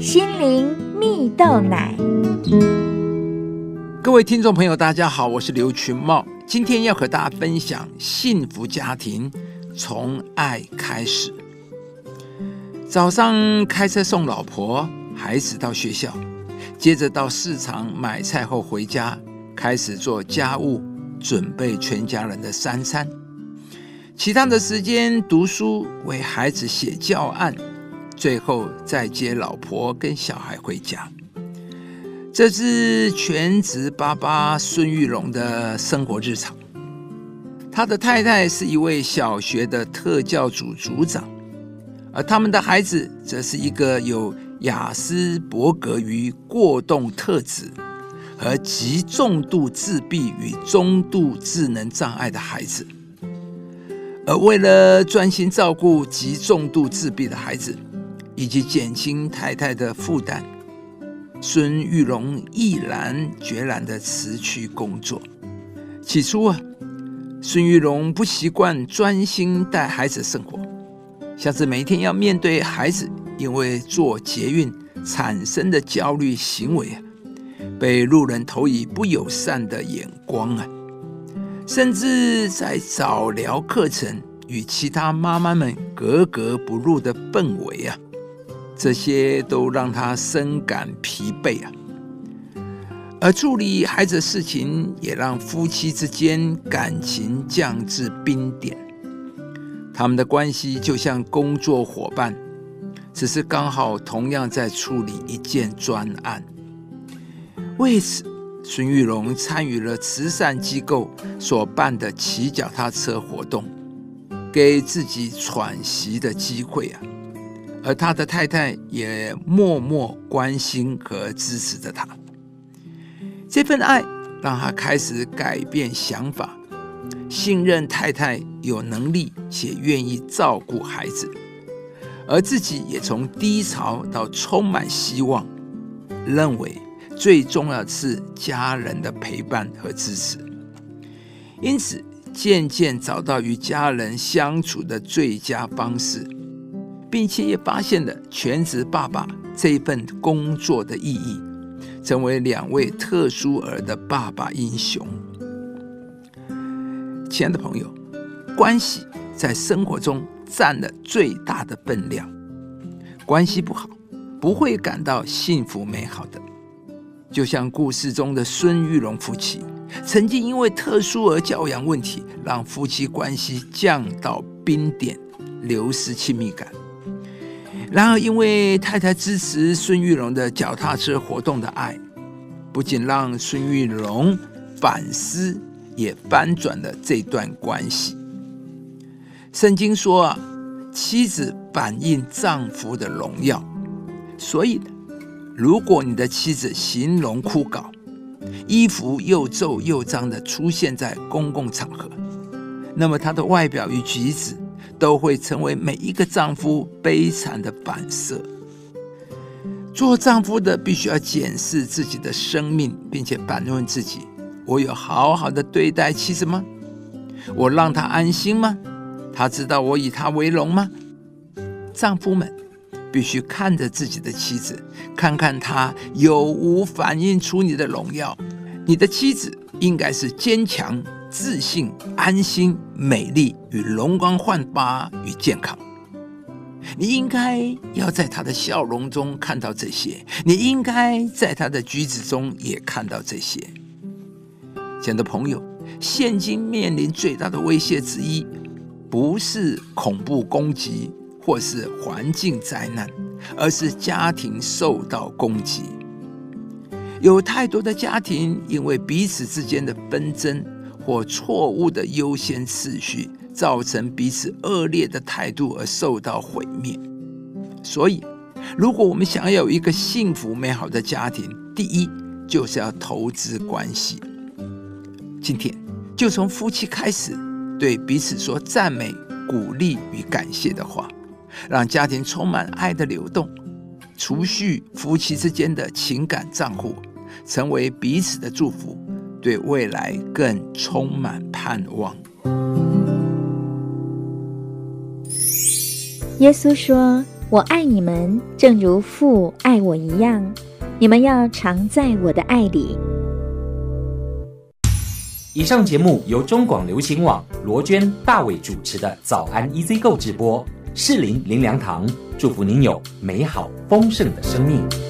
心灵蜜豆奶。各位听众朋友，大家好，我是刘群茂，今天要和大家分享幸福家庭从爱开始。早上开车送老婆、孩子到学校，接着到市场买菜后回家，开始做家务，准备全家人的三餐。其他的时间读书，为孩子写教案，最后再接老婆跟小孩回家。这是全职爸爸孙玉龙的生活日常。他的太太是一位小学的特教组组长。而他们的孩子则是一个有雅斯伯格与过动特质和极重度自闭与中度智能障碍的孩子。而为了专心照顾极重度自闭的孩子，以及减轻太太的负担，孙玉龙毅然决然的辞去工作。起初啊，孙玉龙不习惯专心带孩子生活。像是每天要面对孩子因为做捷运产生的焦虑行为啊，被路人投以不友善的眼光啊，甚至在早疗课程与其他妈妈们格格不入的氛围啊，这些都让他深感疲惫啊。而处理孩子的事情，也让夫妻之间感情降至冰点。他们的关系就像工作伙伴，只是刚好同样在处理一件专案。为此，孙玉龙参与了慈善机构所办的骑脚踏车活动，给自己喘息的机会啊。而他的太太也默默关心和支持着他。这份爱让他开始改变想法。信任太太有能力且愿意照顾孩子，而自己也从低潮到充满希望。认为最重要的是家人的陪伴和支持，因此渐渐找到与家人相处的最佳方式，并且也发现了全职爸爸这份工作的意义，成为两位特殊儿的爸爸英雄。亲爱的朋友，关系在生活中占了最大的分量。关系不好，不会感到幸福美好的。就像故事中的孙玉龙夫妻，曾经因为特殊儿教养问题，让夫妻关系降到冰点，流失亲密感。然而，因为太太支持孙玉龙的脚踏车活动的爱，不仅让孙玉龙反思。也翻转了这段关系。圣经说啊，妻子反映丈夫的荣耀，所以，如果你的妻子形容枯槁，衣服又皱又脏的出现在公共场合，那么她的外表与举止都会成为每一个丈夫悲惨的反射。做丈夫的必须要检视自己的生命，并且反问自己。我有好好的对待妻子吗？我让她安心吗？她知道我以她为荣吗？丈夫们必须看着自己的妻子，看看她有无反映出你的荣耀。你的妻子应该是坚强、自信、安心、美丽与容光焕发与健康。你应该要在他的笑容中看到这些，你应该在他的举止中也看到这些。亲爱的朋友，现今面临最大的威胁之一，不是恐怖攻击或是环境灾难，而是家庭受到攻击。有太多的家庭因为彼此之间的纷争或错误的优先次序，造成彼此恶劣的态度而受到毁灭。所以，如果我们想要有一个幸福美好的家庭，第一就是要投资关系。今天就从夫妻开始，对彼此说赞美、鼓励与感谢的话，让家庭充满爱的流动，储蓄夫妻之间的情感账户，成为彼此的祝福，对未来更充满盼望。耶稣说：“我爱你们，正如父爱我一样。你们要常在我的爱里。以上节目由中广流行网罗娟、大伟主持的《早安 EZ 购》直播，适林林良堂祝福您有美好丰盛的生命。